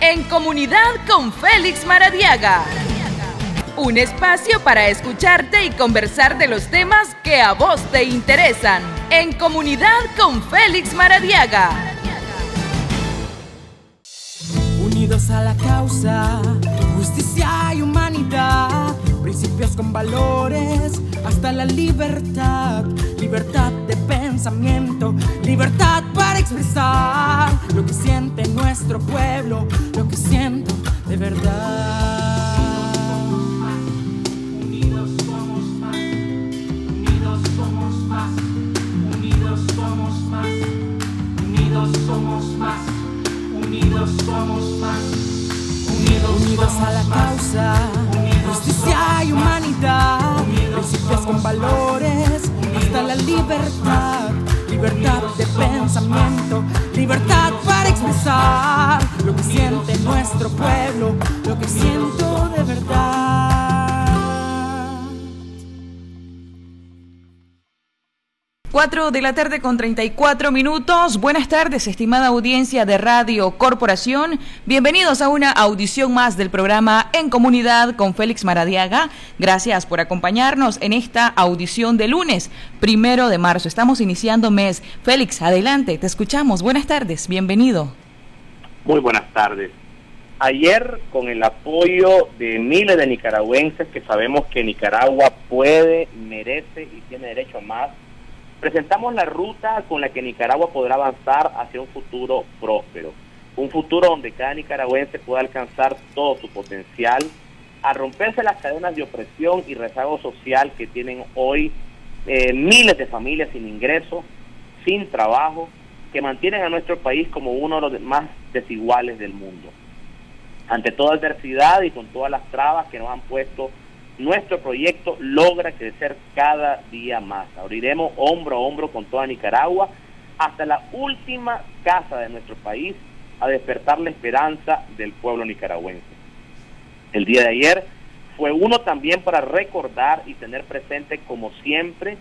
En comunidad con Félix Maradiaga. Un espacio para escucharte y conversar de los temas que a vos te interesan. En comunidad con Félix Maradiaga. Unidos a la causa, justicia y humanidad, principios con valores, hasta la libertad, libertad pensamiento, libertad para expresar lo que siente nuestro pueblo, lo que siento de verdad. somos más. Unidos, a la causa, justicia y humanidad, principios con valores, hasta la libertad, libertad de pensamiento, libertad para expresar lo que siente nuestro pueblo, lo que siento de verdad. 4 de la tarde con 34 minutos. Buenas tardes, estimada audiencia de Radio Corporación. Bienvenidos a una audición más del programa En Comunidad con Félix Maradiaga. Gracias por acompañarnos en esta audición de lunes, primero de marzo. Estamos iniciando mes. Félix, adelante, te escuchamos. Buenas tardes, bienvenido. Muy buenas tardes. Ayer, con el apoyo de miles de nicaragüenses que sabemos que Nicaragua puede, merece y tiene derecho a más, Presentamos la ruta con la que Nicaragua podrá avanzar hacia un futuro próspero, un futuro donde cada nicaragüense pueda alcanzar todo su potencial, a romperse las cadenas de opresión y rezago social que tienen hoy eh, miles de familias sin ingresos, sin trabajo, que mantienen a nuestro país como uno de los más desiguales del mundo. Ante toda adversidad y con todas las trabas que nos han puesto nuestro proyecto logra crecer cada día más. Abriremos hombro a hombro con toda Nicaragua hasta la última casa de nuestro país a despertar la esperanza del pueblo nicaragüense. El día de ayer fue uno también para recordar y tener presente como siempre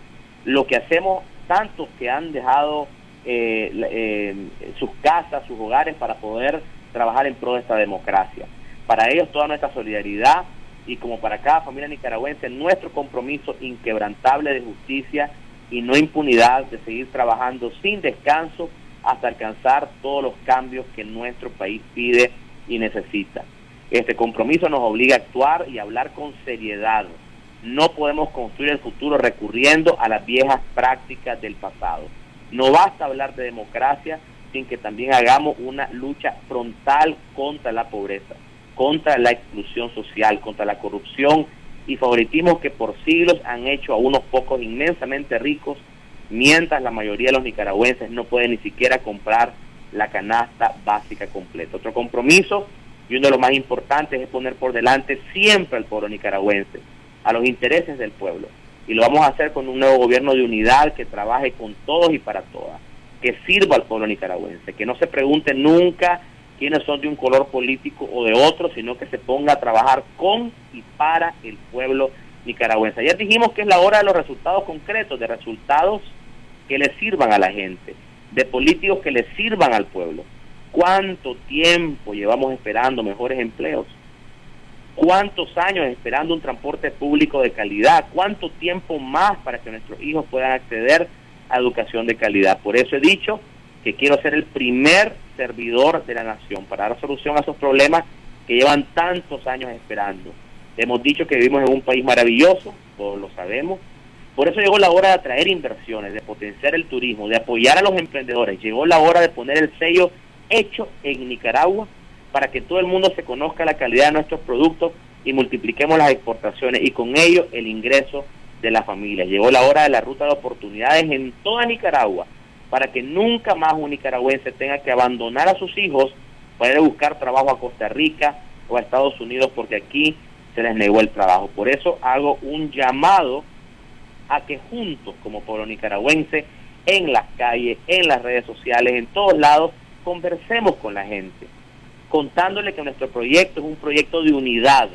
lo que hacemos tantos que han dejado eh, eh, sus casas, sus hogares para poder trabajar en pro de esta democracia. Para ellos toda nuestra solidaridad, y como para cada familia nicaragüense, nuestro compromiso inquebrantable de justicia y no impunidad de seguir trabajando sin descanso hasta alcanzar todos los cambios que nuestro país pide y necesita. Este compromiso nos obliga a actuar y a hablar con seriedad. No podemos construir el futuro recurriendo a las viejas prácticas del pasado. No basta hablar de democracia sin que también hagamos una lucha frontal contra la pobreza contra la exclusión social, contra la corrupción y favoritismo que por siglos han hecho a unos pocos inmensamente ricos, mientras la mayoría de los nicaragüenses no pueden ni siquiera comprar la canasta básica completa. Otro compromiso y uno de los más importantes es poner por delante siempre al pueblo nicaragüense, a los intereses del pueblo. Y lo vamos a hacer con un nuevo gobierno de unidad que trabaje con todos y para todas, que sirva al pueblo nicaragüense, que no se pregunte nunca quienes son de un color político o de otro, sino que se ponga a trabajar con y para el pueblo nicaragüense. Ayer dijimos que es la hora de los resultados concretos, de resultados que le sirvan a la gente, de políticos que le sirvan al pueblo. ¿Cuánto tiempo llevamos esperando mejores empleos? ¿Cuántos años esperando un transporte público de calidad? ¿Cuánto tiempo más para que nuestros hijos puedan acceder a educación de calidad? Por eso he dicho que quiero ser el primer servidor de la nación para dar solución a esos problemas que llevan tantos años esperando. Hemos dicho que vivimos en un país maravilloso, todos lo sabemos. Por eso llegó la hora de atraer inversiones, de potenciar el turismo, de apoyar a los emprendedores. Llegó la hora de poner el sello hecho en Nicaragua para que todo el mundo se conozca la calidad de nuestros productos y multipliquemos las exportaciones y con ello el ingreso de las familias. Llegó la hora de la ruta de oportunidades en toda Nicaragua para que nunca más un nicaragüense tenga que abandonar a sus hijos para ir a buscar trabajo a Costa Rica o a Estados Unidos porque aquí se les negó el trabajo. Por eso hago un llamado a que juntos como pueblo nicaragüense, en las calles, en las redes sociales, en todos lados, conversemos con la gente, contándole que nuestro proyecto es un proyecto de unidad,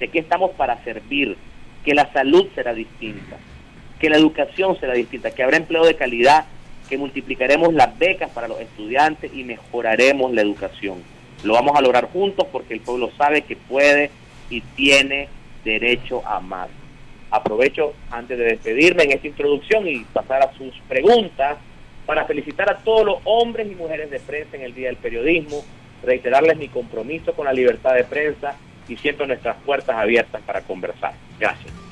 de que estamos para servir, que la salud será distinta, que la educación será distinta, que habrá empleo de calidad que multiplicaremos las becas para los estudiantes y mejoraremos la educación. Lo vamos a lograr juntos porque el pueblo sabe que puede y tiene derecho a más. Aprovecho antes de despedirme en esta introducción y pasar a sus preguntas para felicitar a todos los hombres y mujeres de prensa en el Día del Periodismo, reiterarles mi compromiso con la libertad de prensa y siempre nuestras puertas abiertas para conversar. Gracias.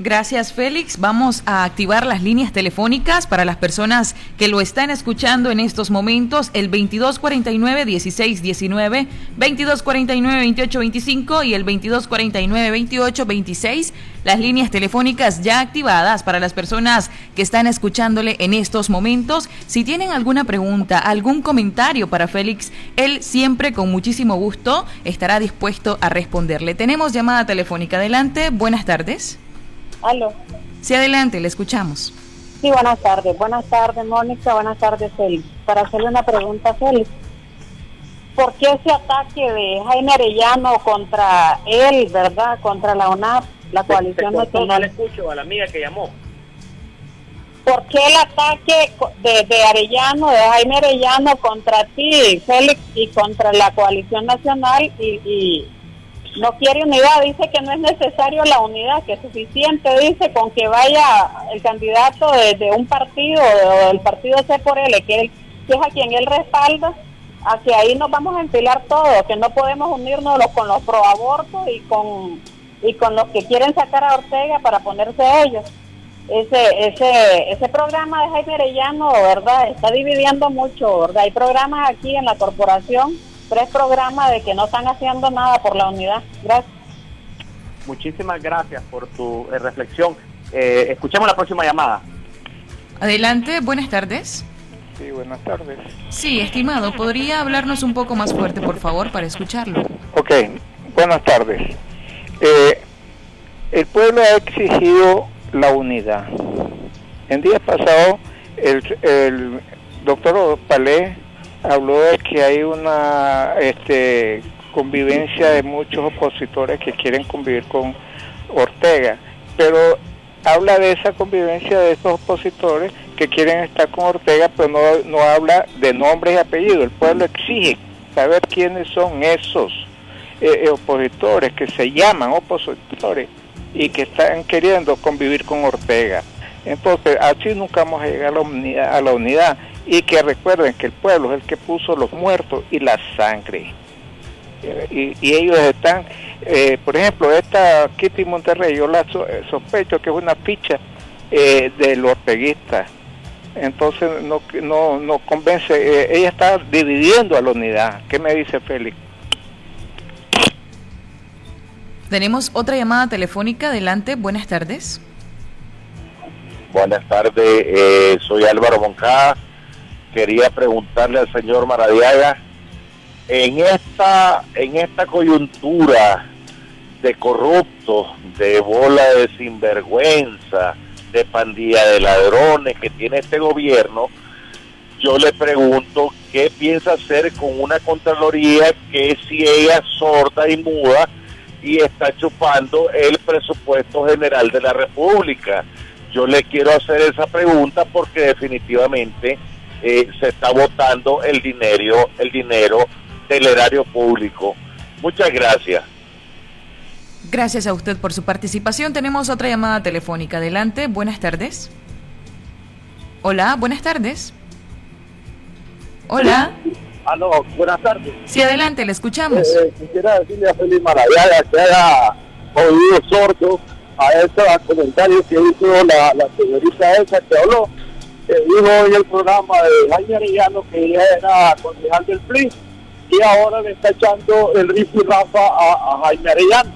Gracias, Félix. Vamos a activar las líneas telefónicas para las personas que lo están escuchando en estos momentos. El 2249-1619, 2249-2825 y el 2249-2826. Las líneas telefónicas ya activadas para las personas que están escuchándole en estos momentos. Si tienen alguna pregunta, algún comentario para Félix, él siempre con muchísimo gusto estará dispuesto a responderle. Tenemos llamada telefónica. Adelante. Buenas tardes. Aló. Sí, adelante, le escuchamos. Sí, buenas tardes. Buenas tardes, Mónica. Buenas tardes, Félix. Para hacerle una pregunta, Félix. ¿Por qué ese ataque de Jaime Arellano contra él, verdad? Contra la UNAP, la coalición nacional. No escucho a la amiga que llamó. ¿Por qué el ataque de, de, Arellano, de Jaime Arellano contra ti, Félix, y contra la coalición nacional y no quiere unidad, dice que no es necesario la unidad, que es suficiente, dice, con que vaya el candidato de, un partido o del partido C por L, que, es a quien él respalda, hacia ahí nos vamos a enfilar todos, que no podemos unirnos con los pro abortos y con, y con los que quieren sacar a Ortega para ponerse ellos. Ese, ese, ese programa de Jaime Arellano, ¿verdad? Está dividiendo mucho, ¿verdad? Hay programas aquí en la corporación tres programas de que no están haciendo nada por la unidad. Gracias. Muchísimas gracias por tu eh, reflexión. Eh, escuchemos la próxima llamada. Adelante, buenas tardes. Sí, buenas tardes. Sí, estimado, ¿podría hablarnos un poco más fuerte, por favor, para escucharlo? Ok, buenas tardes. Eh, el pueblo ha exigido la unidad. En días pasados, el, el doctor Palé habló de que hay una este, convivencia de muchos opositores que quieren convivir con Ortega, pero habla de esa convivencia de esos opositores que quieren estar con Ortega, pero no, no habla de nombres y apellidos. El pueblo exige saber quiénes son esos eh, eh, opositores que se llaman opositores y que están queriendo convivir con Ortega. Entonces, así nunca vamos a llegar a la unidad y que recuerden que el pueblo es el que puso los muertos y la sangre. Y, ellos están, eh, por ejemplo, esta Kitty Monterrey, yo la eh, sospecho que es una ficha eh, del orteguista. Entonces no, no, no convence, eh, ella está dividiendo a la unidad. ¿Qué me dice Félix? Tenemos otra llamada telefónica. Adelante, buenas tardes. Buenas tardes, soy Álvaro Moncada quería preguntarle al señor Maradiaga, en esta, en esta coyuntura de corruptos, de bola de sinvergüenza, de pandilla de ladrones que tiene este gobierno, yo le pregunto qué piensa hacer con una Contraloría que es ciega, sorda y muda y está chupando el presupuesto general de la República. Yo le quiero hacer esa pregunta porque definitivamente eh, se está votando el dinero, el dinero del erario público. Muchas gracias. Gracias a usted por su participación. Tenemos otra llamada telefónica. Adelante, buenas tardes. Hola, buenas tardes. Hola. Aló, buenas tardes. Sí, adelante, le escuchamos. Eh, eh, quisiera decirle a Felipe Maravilla que haya oído sordo a estos comentarios que hizo la, la señorita esa que habló dijo hoy el programa de Jaime Arellano que ella era concejal del PRI y ahora le está echando el y Rafa a, Jaime Arellano.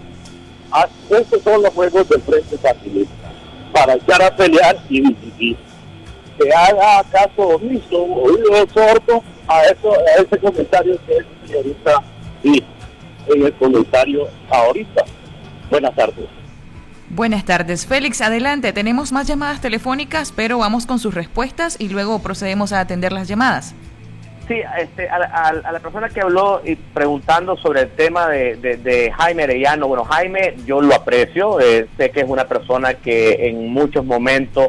Ah, estos son los juegos del Frente Facilista para echar a pelear y dividir. Que haga caso omiso, oído sordo a, eso, a ese comentario que es señorita y en el comentario ahorita. Buenas tardes. Buenas tardes, Félix. Adelante, tenemos más llamadas telefónicas, pero vamos con sus respuestas y luego procedemos a atender las llamadas. Sí, este, a, la persona que habló y preguntando sobre el tema de, Jaime Arellano, bueno, Jaime yo lo aprecio, eh, sé que es una persona que en muchos momentos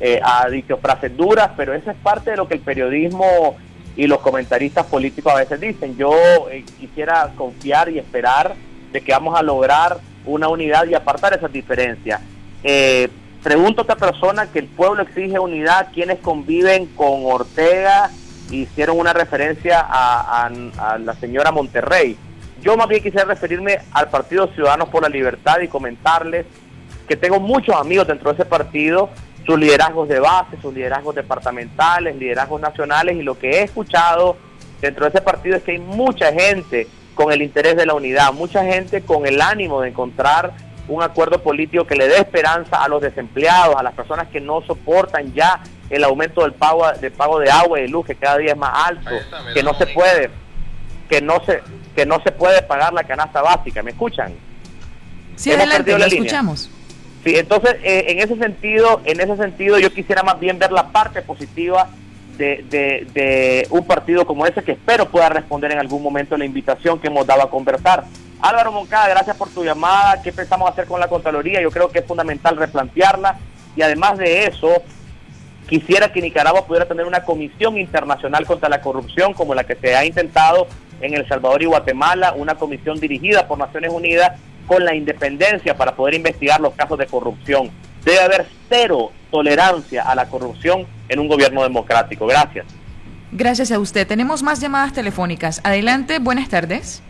eh, ha dicho frases duras, pero eso es parte de lo que el periodismo y los comentaristas políticos a veces dicen. Yo eh, quisiera confiar y esperar de que vamos a lograr una unidad y apartar esas diferencias. Eh, pregunto a otra persona que el pueblo exige unidad, quienes conviven con Ortega, hicieron una referencia a, a la señora Monterrey. Yo más bien quisiera referirme al Partido Ciudadanos por la Libertad y comentarles que tengo muchos amigos dentro de ese partido, sus liderazgos de base, sus liderazgos departamentales, liderazgos nacionales, y lo que he escuchado dentro de ese partido es que hay mucha gente con el interés de la unidad, mucha gente con el ánimo de encontrar un acuerdo político que le dé esperanza a los desempleados, a las personas que no soportan ya el aumento del pago de pago de agua y de luz que cada día es más alto, que no se puede que no se que no se puede pagar la canasta básica, ¿me escuchan? Sí, adelante, lo escuchamos. Sí, entonces eh, en ese sentido, en ese sentido yo quisiera más bien ver la parte positiva de, de, un partido como ese que espero pueda responder en algún momento la invitación que hemos dado a conversar. Álvaro Moncada, gracias por tu llamada. ¿Qué pensamos hacer con la Contraloría? Yo creo que es fundamental replantearla y además de eso, quisiera que Nicaragua pudiera tener una comisión internacional contra la corrupción como la que se ha intentado en El Salvador y Guatemala, una comisión dirigida por Naciones Unidas con la independencia para poder investigar los casos de corrupción. Debe haber cero tolerancia a la corrupción en un gobierno democrático. Gracias. Gracias a usted. Tenemos más llamadas telefónicas. Adelante, buenas tardes.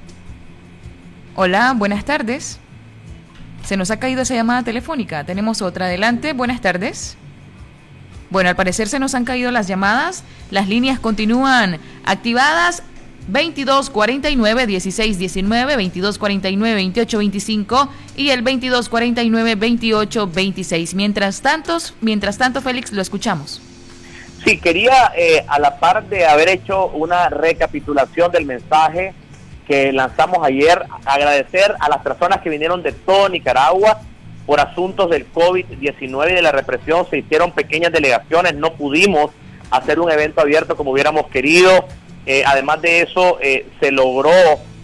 Hola, buenas tardes. Se nos ha caído esa llamada telefónica. Tenemos otra. Adelante, buenas tardes. Bueno, al parecer se nos han caído las llamadas. Las líneas continúan activadas. 2249 1619, 2249 2825 y el 2249 2826. Mientras tanto, mientras tanto, Félix, lo escuchamos. Sí, quería, eh, a la par de haber hecho una recapitulación del mensaje que lanzamos ayer, agradecer a las personas que vinieron de todo Nicaragua por asuntos del COVID-19 y de la represión. Se hicieron pequeñas delegaciones, no pudimos hacer un evento abierto como hubiéramos querido. Eh, además de eso, eh, se logró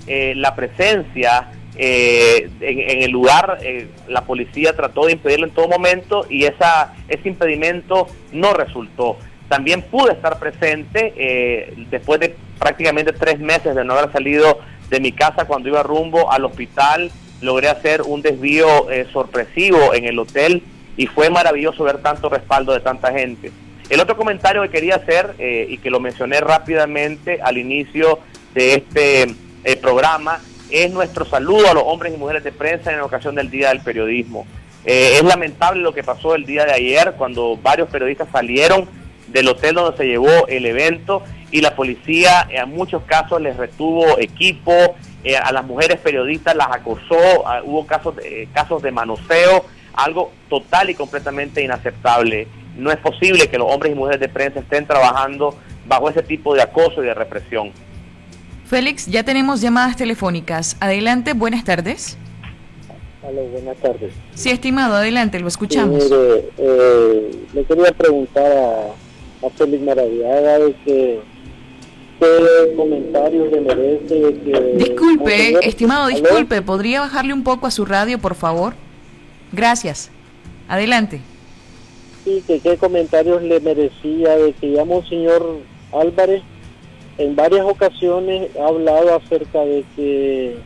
eh, la presencia en, el lugar. la policía trató de impedirlo en todo momento y esa, ese impedimento no resultó. También pude estar presente después de prácticamente tres meses de no haber salido de mi casa cuando iba rumbo al hospital. Logré hacer un desvío sorpresivo en el hotel y fue maravilloso ver tanto respaldo de tanta gente. El otro comentario que quería hacer eh, y que lo mencioné rápidamente al inicio de este eh, programa es nuestro saludo a los hombres y mujeres de prensa en ocasión del Día del Periodismo. Eh, es lamentable lo que pasó el día de ayer cuando varios periodistas salieron del hotel donde se llevó el evento y la policía en muchos casos les retuvo equipo, a las mujeres periodistas las acosó, ah, hubo casos de, casos de manoseo, algo total y completamente inaceptable no es posible que los hombres y mujeres de prensa estén trabajando bajo ese tipo de acoso y de represión. Félix, ya tenemos llamadas telefónicas. Adelante, buenas tardes. Hola, buenas tardes. Sí, estimado, adelante, lo escuchamos. Eh, le quería preguntar a, a Félix Maradiaga de que qué comentarios le merece que... Disculpe, estimado, disculpe, ¿podría bajarle un poco a su radio, por favor? Gracias. Adelante sí, que qué comentarios le merecía de que ya Monseñor Álvarez en varias ocasiones ha hablado acerca de que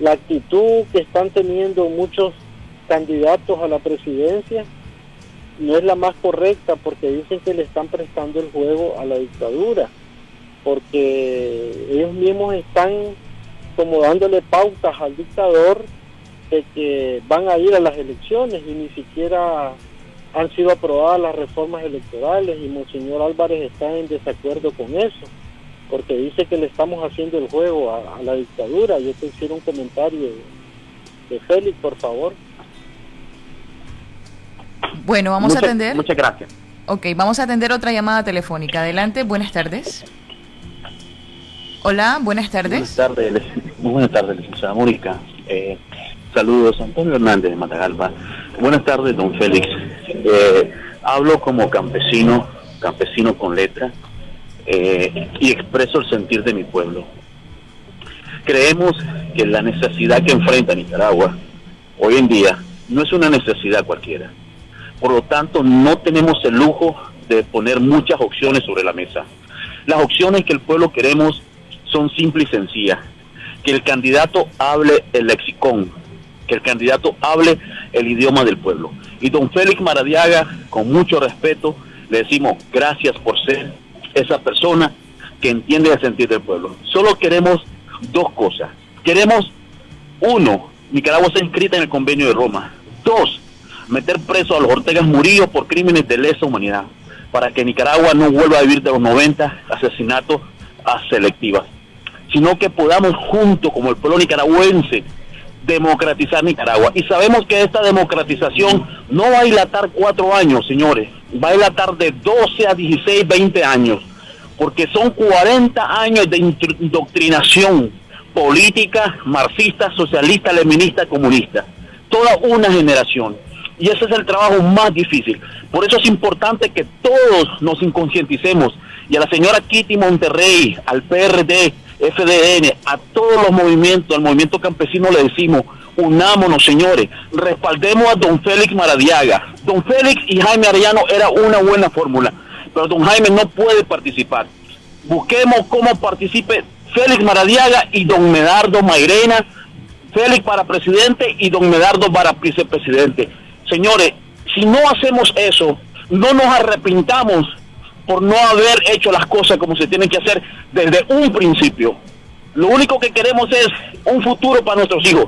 la actitud que están teniendo muchos candidatos a la presidencia no es la más correcta porque dicen que le están prestando el juego a la dictadura, porque ellos mismos están como dándole pautas al dictador de que van a ir a las elecciones y ni siquiera han sido aprobadas las reformas electorales y Monseñor Álvarez está en desacuerdo con eso, porque dice que le estamos haciendo el juego a, la dictadura. Yo te hiciera un comentario de, Félix, por favor. Bueno, vamos a atender. Muchas gracias. Ok, vamos a atender otra llamada telefónica. Adelante, buenas tardes. Hola, buenas tardes. Buenas tardes, buenas tardes, licenciada Mónica. Eh, saludos, Antonio Hernández de Matagalpa. Buenas tardes, don Félix. Eh, hablo como campesino, campesino con letra, eh, y expreso el sentir de mi pueblo. Creemos que la necesidad que enfrenta Nicaragua hoy en día no es una necesidad cualquiera. Por lo tanto, no tenemos el lujo de poner muchas opciones sobre la mesa. Las opciones que el pueblo queremos son simples y sencillas. Que el candidato hable el lexicón, que el candidato hable el idioma del pueblo. Y don Félix Maradiaga, con mucho respeto, le decimos gracias por ser esa persona que entiende el sentir del pueblo. Solo queremos dos cosas. Queremos, uno, Nicaragua sea inscrita en el convenio de Roma. Dos, meter preso a los Ortegas Murillo por crímenes de lesa humanidad, para que Nicaragua no vuelva a vivir de los 90 asesinatos a selectivas, sino que podamos juntos, como el pueblo nicaragüense, democratizar Nicaragua. Y sabemos que esta democratización no va a dilatar cuatro años, señores, va a dilatar de 12 a 16, 20 años, porque son 40 años de indoctrinación política, marxista, socialista, leninista, comunista. Toda una generación. Y ese es el trabajo más difícil. Por eso es importante que todos nos inconscienticemos. Y a la señora Kitty Monterrey, al PRD, FDN, a todos los movimientos, al movimiento campesino le decimos, unámonos señores, respaldemos a don Félix Maradiaga. Don Félix y Jaime Arellano era una buena fórmula, pero don Jaime no puede participar. Busquemos cómo participe Félix Maradiaga y don Medardo Mairena, Félix para presidente y don Medardo para vicepresidente. Señores, si no hacemos eso, no nos arrepintamos por no haber hecho las cosas como se tienen que hacer desde un principio. Lo único que queremos es un futuro para nuestros hijos.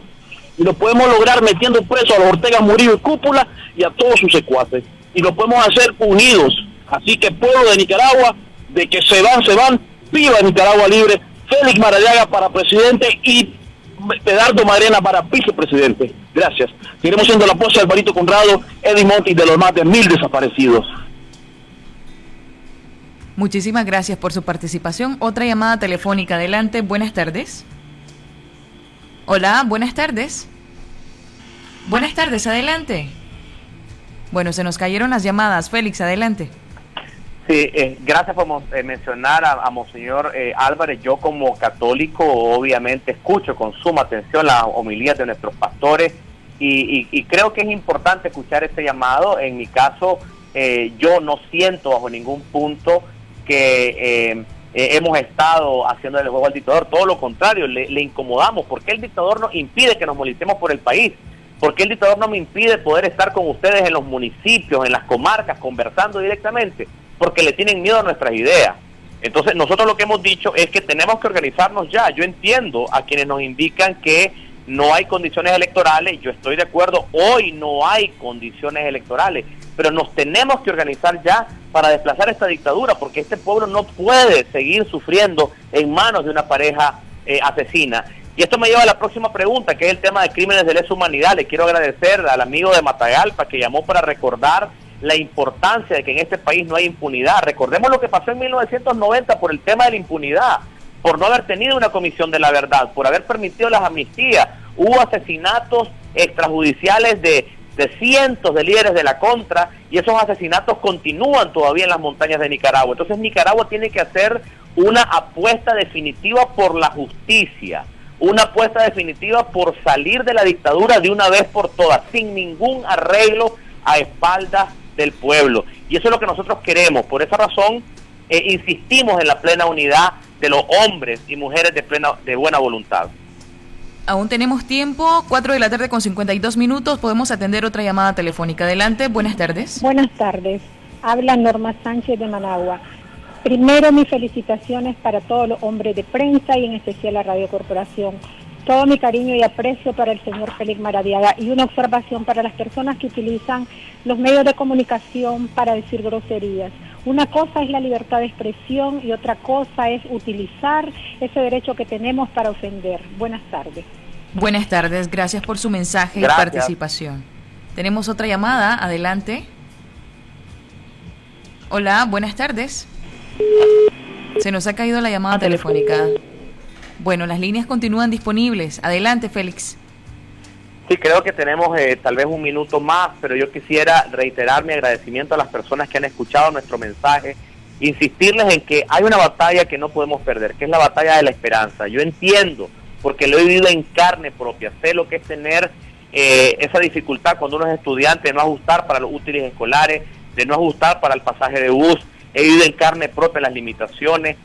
Y lo podemos lograr metiendo preso a los Ortega Murillo y Cúpula y a todos sus secuaces. Y lo podemos hacer unidos. Así que pueblo de Nicaragua, de que se van, se van, viva Nicaragua libre, Félix Maradiaga para presidente y Pedardo Marena para vicepresidente. Gracias. Seguiremos siendo la pose de Alvarito Conrado, Eddie Monti de los más de mil desaparecidos. Muchísimas gracias por su participación. Otra llamada telefónica. Adelante. Buenas tardes. Hola, buenas tardes. Buenas tardes, adelante. Bueno, se nos cayeron las llamadas. Félix, adelante. Sí, eh, gracias por eh, mencionar a, Monseñor eh, Álvarez. Yo como católico obviamente escucho con suma atención las homilías de nuestros pastores y, creo que es importante escuchar este llamado. En mi caso, yo no siento bajo ningún punto que hemos estado haciendo el juego al dictador. Todo lo contrario, le, le incomodamos porque el dictador nos impide que nos molestemos por el país. porque el dictador no me impide poder estar con ustedes en los municipios, en las comarcas, conversando directamente? porque le tienen miedo a nuestras ideas. Entonces nosotros lo que hemos dicho es que tenemos que organizarnos ya. Yo entiendo a quienes nos indican que no hay condiciones electorales, yo estoy de acuerdo, hoy no hay condiciones electorales, pero nos tenemos que organizar ya para desplazar esta dictadura, porque este pueblo no puede seguir sufriendo en manos de una pareja eh, asesina. Y esto me lleva a la próxima pregunta, que es el tema de crímenes de lesa humanidad. Le quiero agradecer al amigo de Matagalpa que llamó para recordar la importancia de que en este país no hay impunidad. Recordemos lo que pasó en 1990 por el tema de la impunidad, por no haber tenido una comisión de la verdad, por haber permitido las amnistías. Hubo asesinatos extrajudiciales de, de cientos de líderes de la contra y esos asesinatos continúan todavía en las montañas de Nicaragua. Entonces Nicaragua tiene que hacer una apuesta definitiva por la justicia, una apuesta definitiva por salir de la dictadura de una vez por todas, sin ningún arreglo a espaldas del pueblo. Y eso es lo que nosotros queremos. Por esa razón, eh, insistimos en la plena unidad de los hombres y mujeres de, plena, de buena voluntad. Aún tenemos tiempo, 4 de la tarde con 52 minutos, podemos atender otra llamada telefónica. Adelante, buenas tardes. Buenas tardes, habla Norma Sánchez de Managua. Primero mis felicitaciones para todos los hombres de prensa y en especial la Radio Corporación todo mi cariño y aprecio para el señor Félix Maradiaga y una observación para las personas que utilizan los medios de comunicación para decir groserías. Una cosa es la libertad de expresión y otra cosa es utilizar ese derecho que tenemos para ofender. Buenas tardes. Buenas tardes, gracias por su mensaje y participación. Tenemos otra llamada, adelante. Hola, buenas tardes. Se nos ha caído la llamada telefónica. Bueno, las líneas continúan disponibles. Adelante, Félix. Sí, creo que tenemos eh, tal vez un minuto más, pero yo quisiera reiterar mi agradecimiento a las personas que han escuchado nuestro mensaje, insistirles en que hay una batalla que no podemos perder, que es la batalla de la esperanza. Yo entiendo, porque lo he vivido en carne propia, sé lo que es tener eh, esa dificultad cuando uno es estudiante de no ajustar para los útiles escolares, de no ajustar para el pasaje de bus, he vivido en carne propia las limitaciones,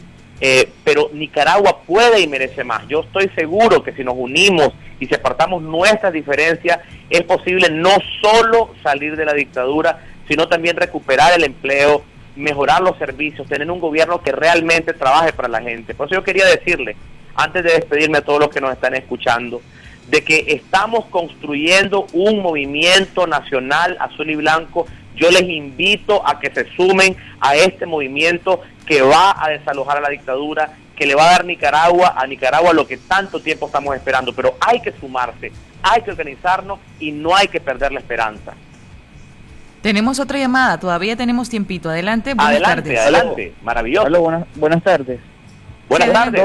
eh, pero Nicaragua puede y merece más. Yo estoy seguro que si nos unimos y si apartamos nuestras diferencias, es posible no solo salir de la dictadura, sino también recuperar el empleo, mejorar los servicios, tener un gobierno que realmente trabaje para la gente. Por eso yo quería decirle, antes de despedirme a todos los que nos están escuchando, de que estamos construyendo un movimiento nacional azul y blanco. Yo les invito a que se sumen a este movimiento que va a desalojar a la dictadura, que le va a dar Nicaragua a Nicaragua lo que tanto tiempo estamos esperando. Pero hay que sumarse, hay que organizarnos y no hay que perder la esperanza. Tenemos otra llamada, todavía tenemos tiempito. Adelante, buenas adelante, tardes. Adelante, maravilloso. buenas, buenas tardes. Buenas tardes.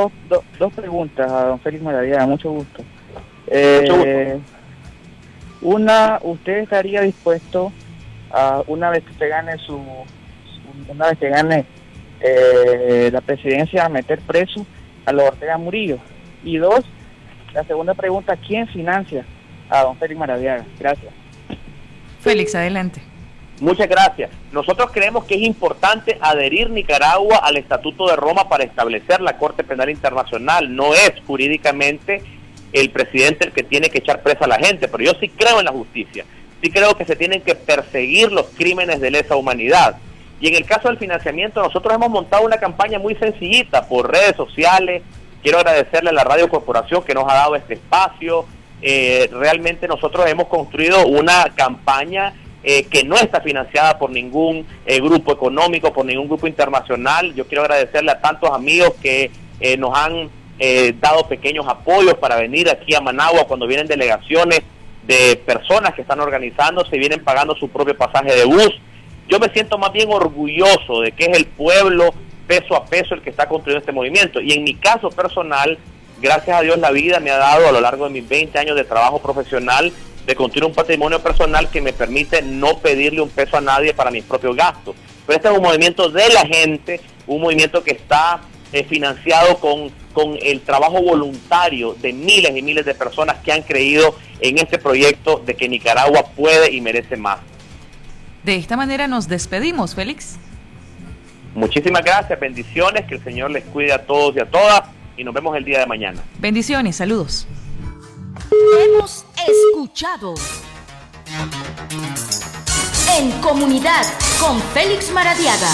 Dos, preguntas a don Félix Maravilla, mucho gusto. Eh, una, ¿usted estaría dispuesto a una vez que se gane su, una vez que gane eh, la presidencia a meter preso a los Ortega Murillo? Y dos, la segunda pregunta, ¿quién financia a don Félix Maradiaga? Gracias. Félix, adelante. Muchas gracias. Nosotros creemos que es importante adherir Nicaragua al Estatuto de Roma para establecer la Corte Penal Internacional. No es jurídicamente el presidente el que tiene que echar presa a la gente, pero yo sí creo en la justicia. Sí creo que se tienen que perseguir los crímenes de lesa humanidad. Y en el caso del financiamiento, nosotros hemos montado una campaña muy sencillita por redes sociales. Quiero agradecerle a la Radio Corporación que nos ha dado este espacio. Eh, realmente nosotros hemos construido una campaña eh, que no está financiada por ningún eh, grupo económico, por ningún grupo internacional. Yo quiero agradecerle a tantos amigos que eh, nos han dado pequeños apoyos para venir aquí a Managua cuando vienen delegaciones de personas que están organizándose y vienen pagando su propio pasaje de bus. Yo me siento más bien orgulloso de que es el pueblo peso a peso el que está construyendo este movimiento. Y en mi caso personal, gracias a Dios la vida me ha dado a lo largo de mis 20 años de trabajo profesional de construir un patrimonio personal que me permite no pedirle un peso a nadie para mis propios gastos. Pero este es un movimiento de la gente, un movimiento que está eh, financiado con, con el trabajo voluntario de miles y miles de personas que han creído en este proyecto de que Nicaragua puede y merece más. De esta manera nos despedimos, Félix. Muchísimas gracias, bendiciones, que el Señor les cuide a todos y a todas y nos vemos el día de mañana. Bendiciones, saludos. Hemos escuchado en comunidad con Félix Maradiaga.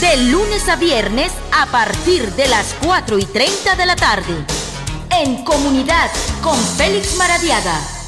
De lunes a viernes a partir de las 4 y 30 de la tarde. En comunidad con Félix Maradiaga